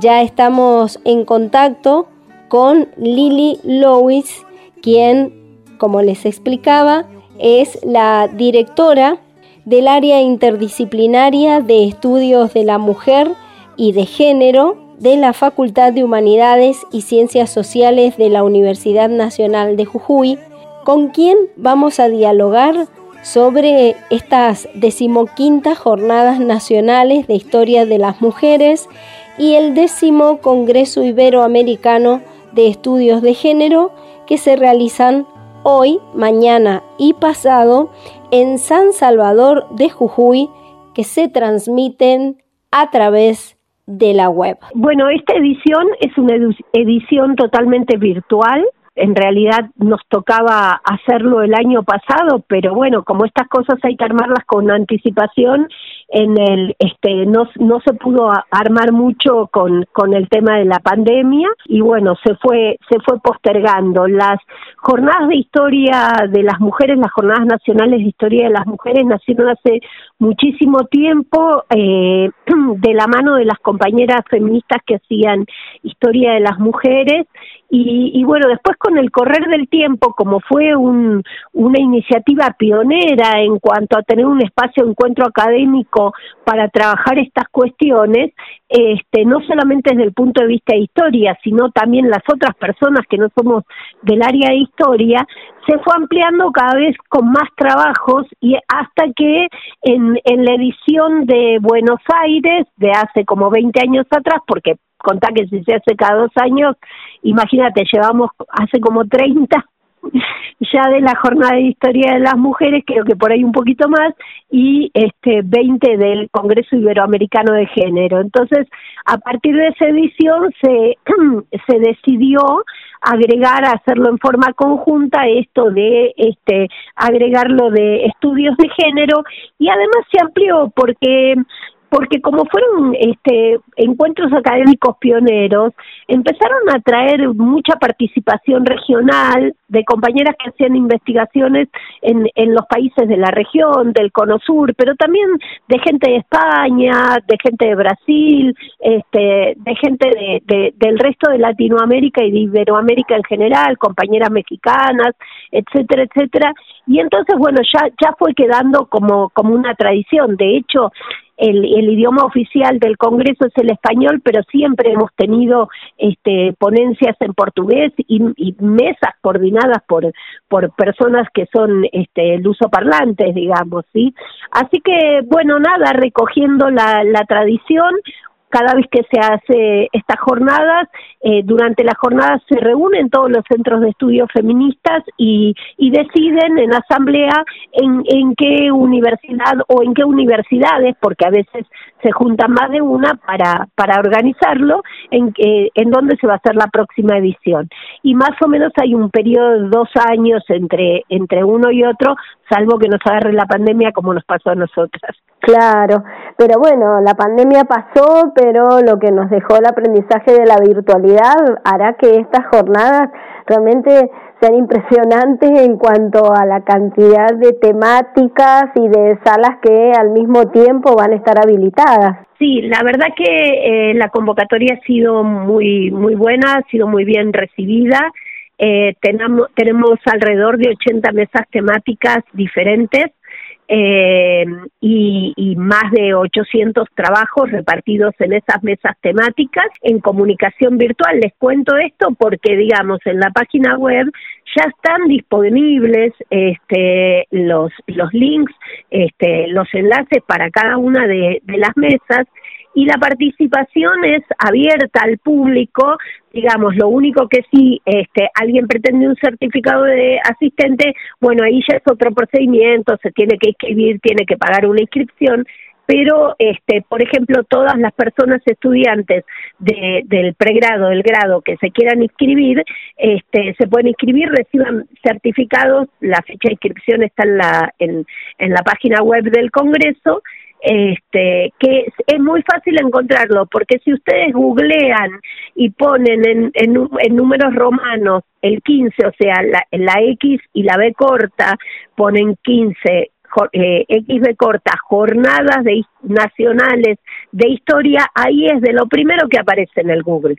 ya estamos en contacto con Lily Lewis, quien, como les explicaba, es la directora del área interdisciplinaria de estudios de la mujer y de género de la Facultad de Humanidades y Ciencias Sociales de la Universidad Nacional de Jujuy, con quien vamos a dialogar sobre estas decimoquintas jornadas nacionales de historia de las mujeres y el décimo Congreso Iberoamericano de Estudios de Género que se realizan hoy, mañana y pasado en San Salvador de Jujuy que se transmiten a través de la web. Bueno, esta edición es una edición totalmente virtual en realidad nos tocaba hacerlo el año pasado, pero bueno, como estas cosas hay que armarlas con anticipación, en el este no no se pudo armar mucho con con el tema de la pandemia y bueno, se fue se fue postergando. Las jornadas de historia de las mujeres, las jornadas nacionales de historia de las mujeres nacieron hace muchísimo tiempo eh, de la mano de las compañeras feministas que hacían historia de las mujeres. Y, y, bueno, después con el correr del tiempo, como fue un, una iniciativa pionera en cuanto a tener un espacio de encuentro académico para trabajar estas cuestiones, este, no solamente desde el punto de vista de historia, sino también las otras personas que no somos del área de historia, se fue ampliando cada vez con más trabajos y hasta que en, en la edición de Buenos Aires, de hace como 20 años atrás, porque contá que si se hace cada dos años, imagínate, llevamos hace como 30 ya de la jornada de historia de las mujeres, creo que por ahí un poquito más, y este 20 del Congreso Iberoamericano de Género. Entonces, a partir de esa edición se, se decidió agregar, hacerlo en forma conjunta, esto de este agregarlo de estudios de género y además se amplió porque porque como fueron este encuentros académicos pioneros, empezaron a traer mucha participación regional de compañeras que hacían investigaciones en, los países de la región, del Cono Sur, pero también de gente de España, de gente de Brasil, este, de gente de, de, del resto de Latinoamérica y de Iberoamérica en general, compañeras mexicanas, etcétera, etcétera. Y entonces, bueno, ya, ya fue quedando como, como una tradición. De hecho, el, el, idioma oficial del Congreso es el español, pero siempre hemos tenido este, ponencias en portugués y, y mesas coordinadas por, por personas que son este, lusoparlantes, digamos, ¿sí? Así que, bueno, nada, recogiendo la, la tradición, cada vez que se hace estas jornadas, eh, durante las jornadas se reúnen todos los centros de estudios feministas y, y deciden en asamblea en, en qué universidad o en qué universidades, porque a veces se juntan más de una para, para organizarlo, en, eh, en dónde se va a hacer la próxima edición. Y más o menos hay un periodo de dos años entre, entre uno y otro, salvo que nos agarre la pandemia como nos pasó a nosotras. Claro, pero bueno, la pandemia pasó, pero lo que nos dejó el aprendizaje de la virtualidad hará que estas jornadas realmente sean impresionantes en cuanto a la cantidad de temáticas y de salas que al mismo tiempo van a estar habilitadas. Sí, la verdad que eh, la convocatoria ha sido muy muy buena, ha sido muy bien recibida. Eh, tenemos, tenemos alrededor de 80 mesas temáticas diferentes eh, y, y, más de 800 trabajos repartidos en esas mesas temáticas en comunicación virtual. Les cuento esto porque, digamos, en la página web ya están disponibles este, los, los links, este, los enlaces para cada una de, de las mesas y la participación es abierta al público, digamos, lo único que si este, alguien pretende un certificado de asistente, bueno, ahí ya es otro procedimiento, se tiene que inscribir, tiene que pagar una inscripción, pero este por ejemplo todas las personas estudiantes de, del pregrado del grado que se quieran inscribir este se pueden inscribir reciban certificados la fecha de inscripción está en la en, en la página web del Congreso este que es muy fácil encontrarlo porque si ustedes googlean y ponen en, en, números romanos el 15, o sea, la, la X y la B corta, ponen 15 eh, XB corta, jornadas de, nacionales de historia, ahí es de lo primero que aparece en el Google.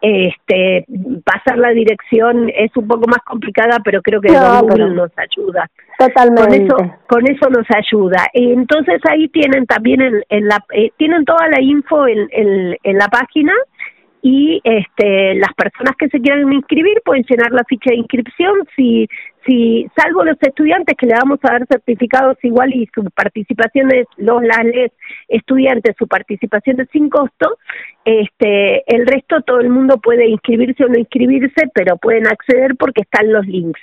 Este, pasar la dirección es un poco más complicada, pero creo que Google nos ayuda. Totalmente. Con eso, con eso nos ayuda. Y entonces ahí tienen también en, la, eh, tienen toda la info en, en la página y este, las personas que se quieran inscribir pueden llenar la ficha de inscripción si si salvo los estudiantes que le vamos a dar certificados igual y su participación es los las estudiantes su participación es sin costo este el resto todo el mundo puede inscribirse o no inscribirse pero pueden acceder porque están los links.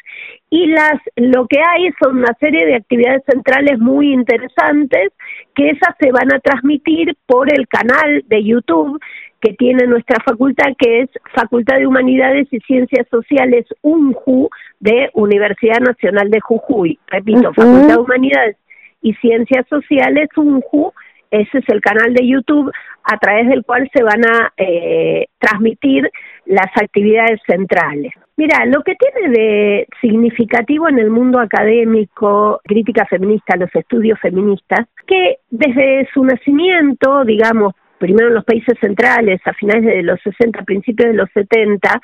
Y las lo que hay son una serie de actividades centrales muy interesantes que esas se van a transmitir por el canal de YouTube que tiene nuestra facultad, que es Facultad de Humanidades y Ciencias Sociales UNJU de Universidad Nacional de Jujuy. Repito, Facultad de Humanidades y Ciencias Sociales UNJU, ese es el canal de YouTube a través del cual se van a eh, transmitir las actividades centrales. Mira, lo que tiene de significativo en el mundo académico, crítica feminista, los estudios feministas, que desde su nacimiento, digamos, primero en los países centrales, a finales de los 60, principios de los 70,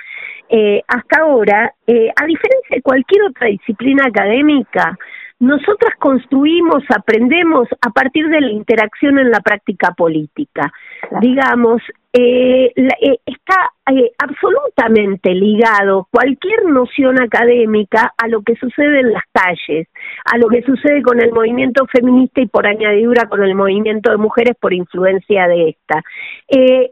eh, hasta ahora, eh, a diferencia de cualquier otra disciplina académica, nosotras construimos, aprendemos a partir de la interacción en la práctica política. Digamos, eh, eh, está eh, absolutamente ligado cualquier noción académica a lo que sucede en las calles, a lo que sucede con el movimiento feminista y por añadidura con el movimiento de mujeres por influencia de esta.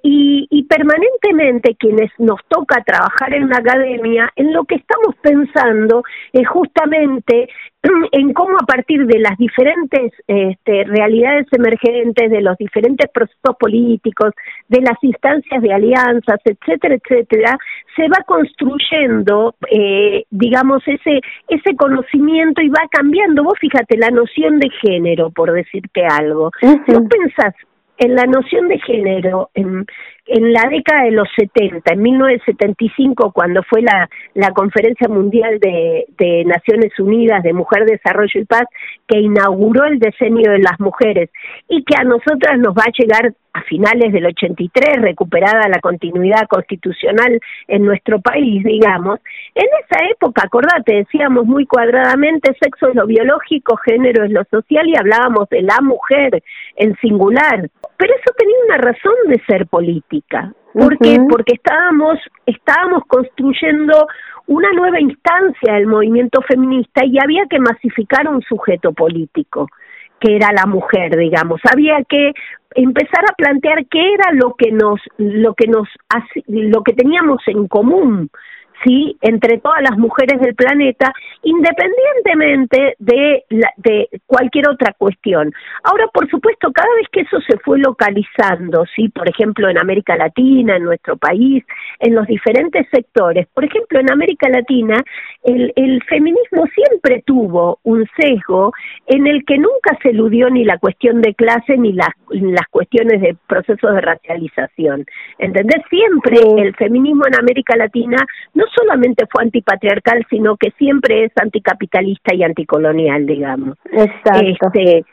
y, y permanentemente quienes nos toca trabajar en la academia, en lo que estamos pensando es justamente en cómo a partir de las diferentes este, realidades emergentes, de los diferentes procesos políticos, de las instancias de alianzas, etcétera, etcétera, se va construyendo, eh, digamos, ese, ese conocimiento y va cambiando. Vos fíjate, la noción de género, por decirte algo. ¿No pensás en la noción de género, en, en la década de los 70, en 1975, cuando fue la, la Conferencia Mundial de, de Naciones Unidas de Mujer, Desarrollo y Paz, que inauguró el diseño de las mujeres y que a nosotras nos va a llegar a finales del 83, recuperada la continuidad constitucional en nuestro país, digamos, en esa época, acordate, decíamos muy cuadradamente, sexo es lo biológico, género es lo social y hablábamos de la mujer en singular, pero eso tenía una razón de ser política. ¿Por qué? Porque estábamos, estábamos construyendo una nueva instancia del movimiento feminista y había que masificar un sujeto político que era la mujer, digamos. Había que empezar a plantear qué era lo que nos lo que nos lo que teníamos en común sí entre todas las mujeres del planeta independientemente de de cualquier otra cuestión. Ahora por supuesto cada vez que eso se fue localizando sí por ejemplo en América Latina en nuestro país en los diferentes sectores. Por ejemplo en América Latina el, el feminismo siempre tuvo un sesgo en el que nunca se eludió ni la cuestión de clase ni las las cuestiones de procesos de racialización. ¿Entendés? Siempre el feminismo en América Latina no solamente fue antipatriarcal, sino que siempre es anticapitalista y anticolonial, digamos. Exacto. Este,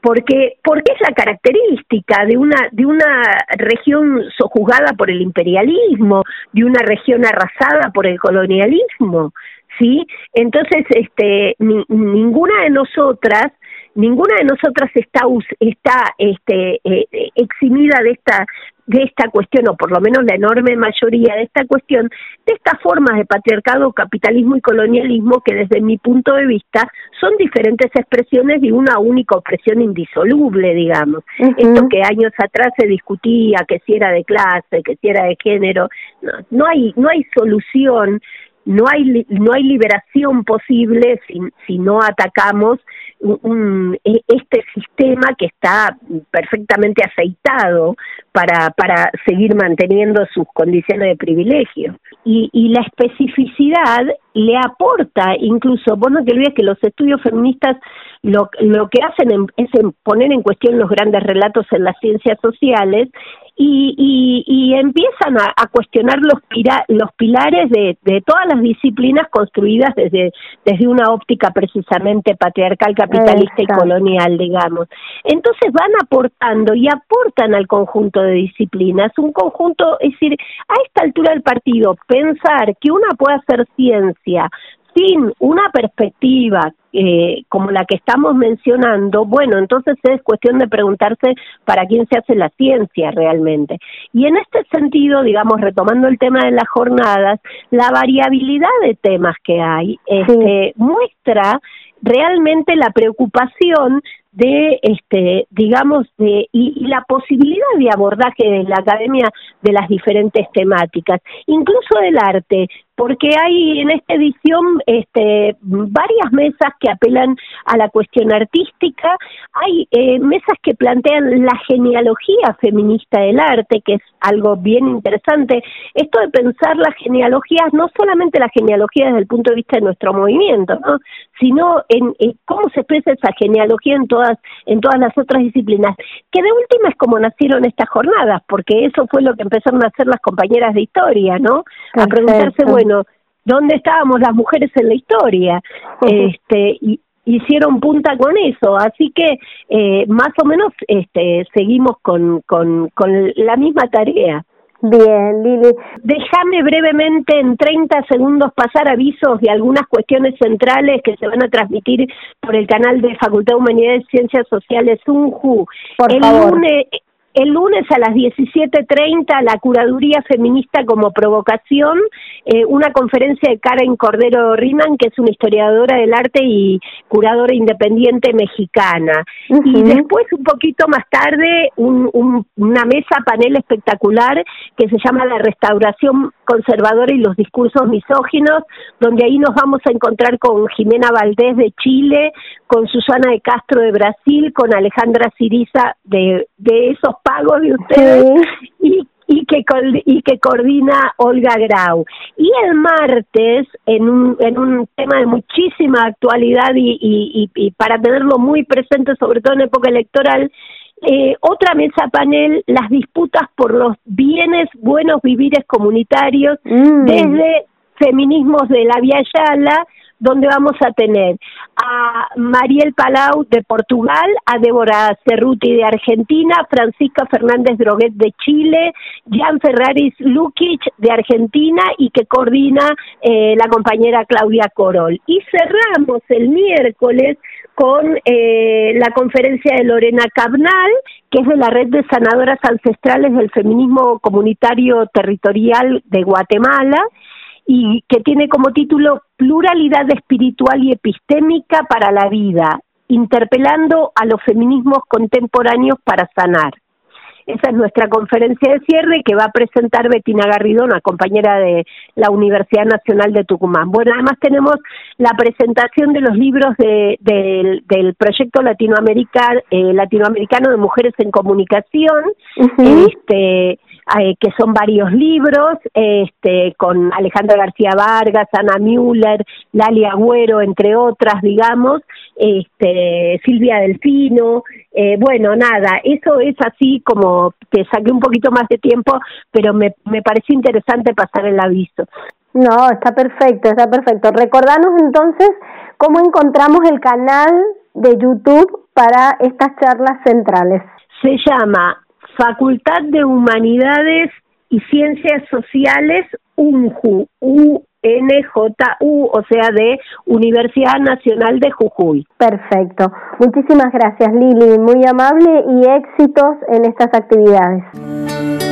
porque porque es la característica de una de una región sojuzgada por el imperialismo, de una región arrasada por el colonialismo, ¿sí? Entonces, este ninguna de nosotras ninguna de nosotras está está este eh, eximida de esta de esta cuestión o por lo menos la enorme mayoría de esta cuestión de estas formas de patriarcado, capitalismo y colonialismo que desde mi punto de vista son diferentes expresiones de una única opresión indisoluble, digamos. Esto que años atrás se discutía que si era de clase, que si era de género, no, no hay no hay solución no hay no hay liberación posible si, si no atacamos un, e, este sistema que está perfectamente aceitado para, para seguir manteniendo sus condiciones de privilegio. Y, y la especificidad le aporta incluso, vos no te olvides que los estudios feministas lo, lo que hacen es poner en cuestión los grandes relatos en las ciencias sociales y, y, empiezan a, cuestionar los, los pilares de, de, todas las disciplinas construidas desde, desde una óptica precisamente patriarcal, capitalista y colonial, digamos. Entonces van aportando y aportan al conjunto de disciplinas, un conjunto, es decir, a esta altura del partido, pensar que una puede hacer ciencia sin una perspectiva eh, como la que estamos mencionando, bueno, entonces es cuestión de preguntarse para quién se hace la ciencia realmente. Y en este sentido, digamos, retomando el tema de las jornadas, la variabilidad de temas que hay este, muestra realmente la preocupación de este digamos de y, la posibilidad de abordaje de la academia de las diferentes temáticas incluso del arte porque hay en esta edición este, varias mesas que apelan a la cuestión artística, hay eh, mesas que plantean la genealogía feminista del arte, que es algo bien interesante. Esto de pensar las genealogías, no solamente la genealogía desde el punto de vista de nuestro movimiento, ¿no? sino en, cómo se expresa esa genealogía en todas, en todas las otras disciplinas, que de última es como nacieron estas jornadas, porque eso fue lo que empezaron a hacer las compañeras de historia, ¿no? A preguntarse, bueno, dónde estábamos las mujeres en la historia, este, y hicieron punta con eso, así que eh, más o menos este, seguimos con, con, con la misma tarea. Bien, Lili. Déjame brevemente en 30 segundos pasar avisos de algunas cuestiones centrales que se van a transmitir por el canal de Facultad de Humanidades y Ciencias Sociales UNJU. Por el favor. El lunes a las 17.30, la Curaduría Feminista como provocación, eh, una conferencia de Karen Cordero Riman, que es una historiadora del arte y curadora independiente mexicana. Y después, un poquito más tarde, una mesa panel espectacular que se llama La Restauración Conservadora y los Discursos Misóginos, donde ahí nos vamos a encontrar con Jimena Valdés de Chile, con Susana de Castro de Brasil, con Alejandra Siriza de, de esos pagos de ustedes y, y, que, y que coordina Olga Grau. Y el martes, en un, en un tema de muchísima actualidad y, y, y para tenerlo muy presente, sobre todo en época electoral, eh, otra mesa panel, las disputas por los bienes, buenos vivires comunitarios, mm. desde feminismos de la Yala donde vamos a tener a Mariel Palau de Portugal, a Débora Cerruti de Argentina, Francisca Fernández Droguet de Chile, Jan Ferraris Lukic de Argentina y que coordina eh, la compañera Claudia Corol. Y cerramos el miércoles con eh, la conferencia de Lorena Cabnal, que es de la Red de Sanadoras Ancestrales del Feminismo Comunitario Territorial de Guatemala, y que tiene como título Pluralidad espiritual y epistémica para la vida, interpelando a los feminismos contemporáneos para sanar. Esa es nuestra conferencia de cierre que va a presentar Betina Garrido, una compañera de la Universidad Nacional de Tucumán. Bueno, además tenemos la presentación de los libros de, del proyecto latinoamericano, eh, latinoamericano de Mujeres en Comunicación, este, eh, que son varios libros, este, con Alejandra García Vargas, Ana Müller, Lali Agüero, entre otras, digamos, este, Silvia Delfino, eh, bueno, nada, eso es así como te saqué un poquito más de tiempo, pero me, me pareció interesante pasar el aviso. No, está perfecto, está perfecto. Recordanos entonces cómo encontramos el canal de YouTube para estas charlas centrales. Se llama Facultad de Humanidades y Ciencias Sociales, UNJU, U-N-J-U, o sea, de Universidad Nacional de Jujuy. Perfecto. Muchísimas gracias, Lili. Muy amable y éxitos en estas actividades.